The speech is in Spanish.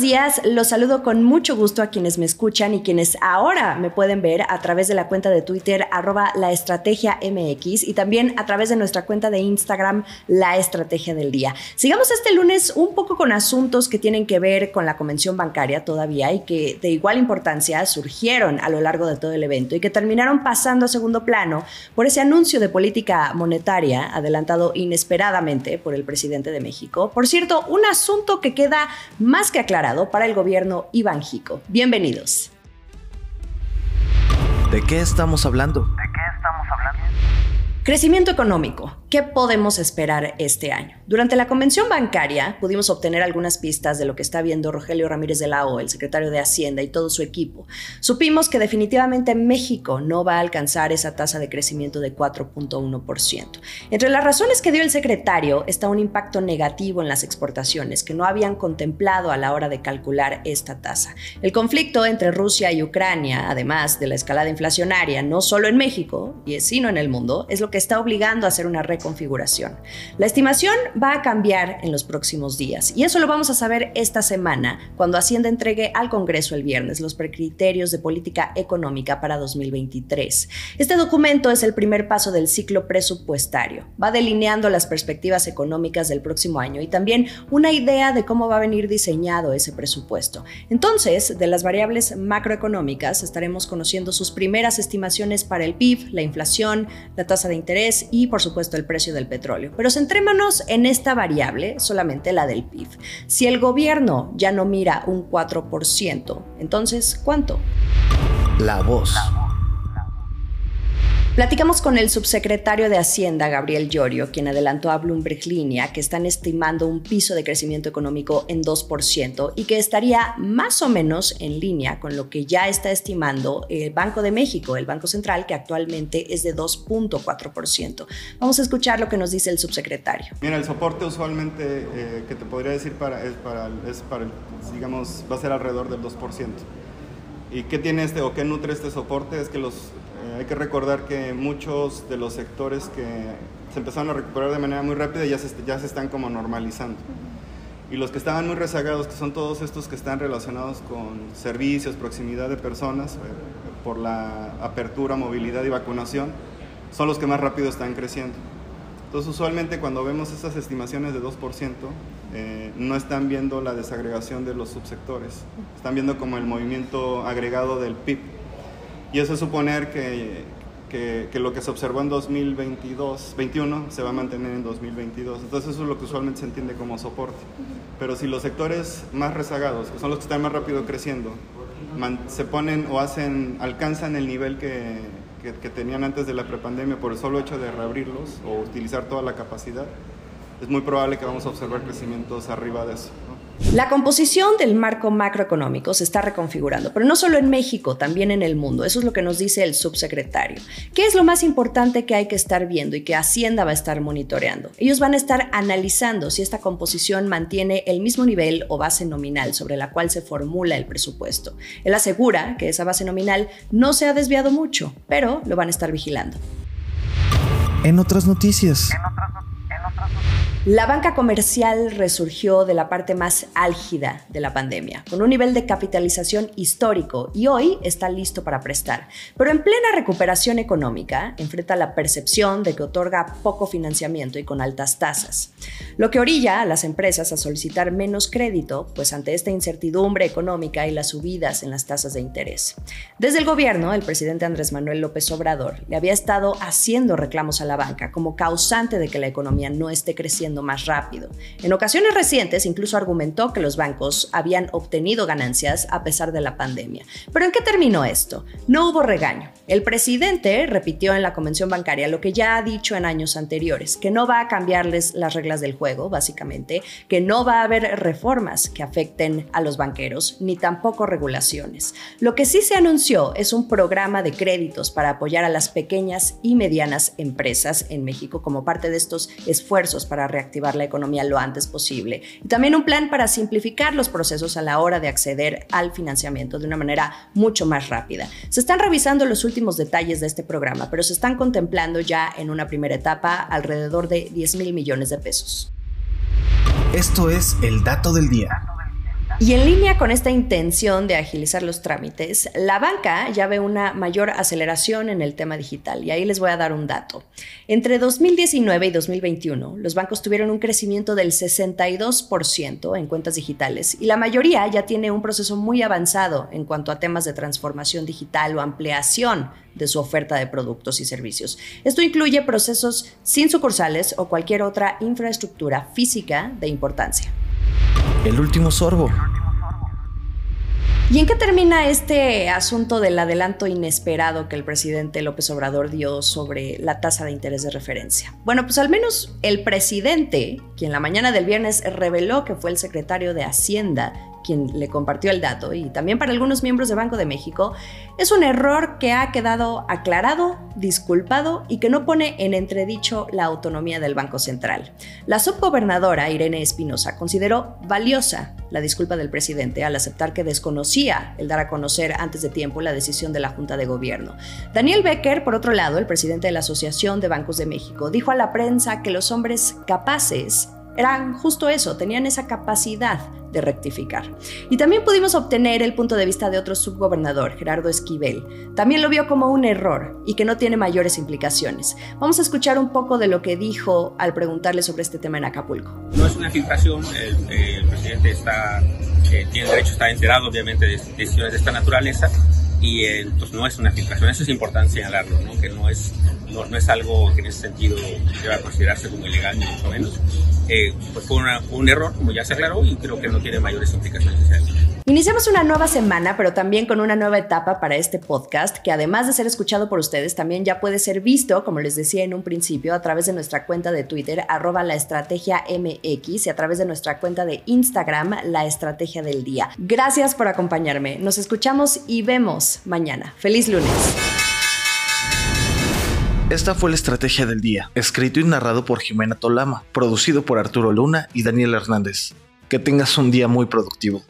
Días, los saludo con mucho gusto a quienes me escuchan y quienes ahora me pueden ver a través de la cuenta de Twitter arroba la estrategia y también a través de nuestra cuenta de Instagram la estrategia del día. Sigamos este lunes un poco con asuntos que tienen que ver con la convención bancaria todavía y que de igual importancia surgieron a lo largo de todo el evento y que terminaron pasando a segundo plano por ese anuncio de política monetaria adelantado inesperadamente por el presidente de México. Por cierto, un asunto que queda más que aclarado para el gobierno Iván Jico. Bienvenidos. ¿De qué estamos hablando? ¿De qué estamos hablando? Crecimiento económico. ¿Qué podemos esperar este año? Durante la convención bancaria pudimos obtener algunas pistas de lo que está viendo Rogelio Ramírez de la O, el secretario de Hacienda y todo su equipo. Supimos que definitivamente México no va a alcanzar esa tasa de crecimiento de 4.1%. Entre las razones que dio el secretario está un impacto negativo en las exportaciones que no habían contemplado a la hora de calcular esta tasa. El conflicto entre Rusia y Ucrania, además de la escalada inflacionaria, no solo en México, sino en el mundo, es lo que está obligando a hacer una configuración. La estimación va a cambiar en los próximos días y eso lo vamos a saber esta semana cuando Hacienda entregue al Congreso el viernes los precriterios de política económica para 2023. Este documento es el primer paso del ciclo presupuestario. Va delineando las perspectivas económicas del próximo año y también una idea de cómo va a venir diseñado ese presupuesto. Entonces, de las variables macroeconómicas estaremos conociendo sus primeras estimaciones para el PIB, la inflación, la tasa de interés y, por supuesto, el precio del petróleo. Pero centrémonos en esta variable, solamente la del PIB. Si el gobierno ya no mira un 4%, entonces, ¿cuánto? La voz. Platicamos con el subsecretario de Hacienda, Gabriel Llorio, quien adelantó a Bloomberg Línea que están estimando un piso de crecimiento económico en 2% y que estaría más o menos en línea con lo que ya está estimando el Banco de México, el Banco Central, que actualmente es de 2.4%. Vamos a escuchar lo que nos dice el subsecretario. Mira, el soporte usualmente eh, que te podría decir para, es para, es digamos, va a ser alrededor del 2%. ¿Y qué tiene este o qué nutre este soporte? Es que los hay que recordar que muchos de los sectores que se empezaron a recuperar de manera muy rápida ya se, ya se están como normalizando. Y los que estaban muy rezagados, que son todos estos que están relacionados con servicios, proximidad de personas, eh, por la apertura, movilidad y vacunación, son los que más rápido están creciendo. Entonces, usualmente cuando vemos estas estimaciones de 2%, eh, no están viendo la desagregación de los subsectores, están viendo como el movimiento agregado del PIB y eso es suponer que, que, lo que se observó en 2022, 21 se va a mantener en 2022. Entonces eso es lo que usualmente se entiende como soporte. Pero si los sectores más rezagados, que son los que están más rápido creciendo, se ponen o hacen, alcanzan el nivel que, que, que tenían antes de la prepandemia por el solo hecho de reabrirlos o utilizar toda la capacidad, es muy probable que vamos a observar crecimientos arriba de eso. La composición del marco macroeconómico se está reconfigurando, pero no solo en México, también en el mundo. Eso es lo que nos dice el subsecretario. ¿Qué es lo más importante que hay que estar viendo y que Hacienda va a estar monitoreando? Ellos van a estar analizando si esta composición mantiene el mismo nivel o base nominal sobre la cual se formula el presupuesto. Él asegura que esa base nominal no se ha desviado mucho, pero lo van a estar vigilando. En otras noticias. La banca comercial resurgió de la parte más álgida de la pandemia, con un nivel de capitalización histórico y hoy está listo para prestar. Pero en plena recuperación económica, enfrenta la percepción de que otorga poco financiamiento y con altas tasas, lo que orilla a las empresas a solicitar menos crédito, pues ante esta incertidumbre económica y las subidas en las tasas de interés. Desde el gobierno, el presidente Andrés Manuel López Obrador le había estado haciendo reclamos a la banca como causante de que la economía no esté creciendo más rápido. En ocasiones recientes incluso argumentó que los bancos habían obtenido ganancias a pesar de la pandemia. ¿Pero en qué terminó esto? No hubo regaño. El presidente repitió en la convención bancaria lo que ya ha dicho en años anteriores, que no va a cambiarles las reglas del juego, básicamente, que no va a haber reformas que afecten a los banqueros, ni tampoco regulaciones. Lo que sí se anunció es un programa de créditos para apoyar a las pequeñas y medianas empresas en México como parte de estos esfuerzos para reactivar reactivar la economía lo antes posible. Y también un plan para simplificar los procesos a la hora de acceder al financiamiento de una manera mucho más rápida. Se están revisando los últimos detalles de este programa, pero se están contemplando ya en una primera etapa alrededor de 10 mil millones de pesos. Esto es el dato del día. Y en línea con esta intención de agilizar los trámites, la banca ya ve una mayor aceleración en el tema digital. Y ahí les voy a dar un dato. Entre 2019 y 2021, los bancos tuvieron un crecimiento del 62% en cuentas digitales y la mayoría ya tiene un proceso muy avanzado en cuanto a temas de transformación digital o ampliación de su oferta de productos y servicios. Esto incluye procesos sin sucursales o cualquier otra infraestructura física de importancia. El último sorbo. ¿Y en qué termina este asunto del adelanto inesperado que el presidente López Obrador dio sobre la tasa de interés de referencia? Bueno, pues al menos el presidente, quien la mañana del viernes reveló que fue el secretario de Hacienda quien le compartió el dato, y también para algunos miembros de Banco de México, es un error que ha quedado aclarado, disculpado y que no pone en entredicho la autonomía del Banco Central. La subgobernadora Irene Espinosa consideró valiosa la disculpa del presidente al aceptar que desconocía el dar a conocer antes de tiempo la decisión de la Junta de Gobierno. Daniel Becker, por otro lado, el presidente de la Asociación de Bancos de México, dijo a la prensa que los hombres capaces eran justo eso, tenían esa capacidad de rectificar. Y también pudimos obtener el punto de vista de otro subgobernador, Gerardo Esquivel. También lo vio como un error y que no tiene mayores implicaciones. Vamos a escuchar un poco de lo que dijo al preguntarle sobre este tema en Acapulco. No es una filtración, el, presidente está, eh, tiene derecho a estar enterado obviamente de decisiones de esta naturaleza y eh, pues no es una filtración, eso es importante señalarlo, ¿no? que no es, no, no es algo que en ese sentido deba considerarse como ilegal, ni mucho menos eh, pues fue un error, como ya se aclaró, y creo que no tiene mayores implicaciones. Iniciamos una nueva semana, pero también con una nueva etapa para este podcast, que además de ser escuchado por ustedes, también ya puede ser visto, como les decía en un principio, a través de nuestra cuenta de Twitter, arroba la estrategia MX, y a través de nuestra cuenta de Instagram, la estrategia del día. Gracias por acompañarme. Nos escuchamos y vemos mañana. Feliz lunes. Esta fue la estrategia del día, escrito y narrado por Jimena Tolama, producido por Arturo Luna y Daniel Hernández. Que tengas un día muy productivo.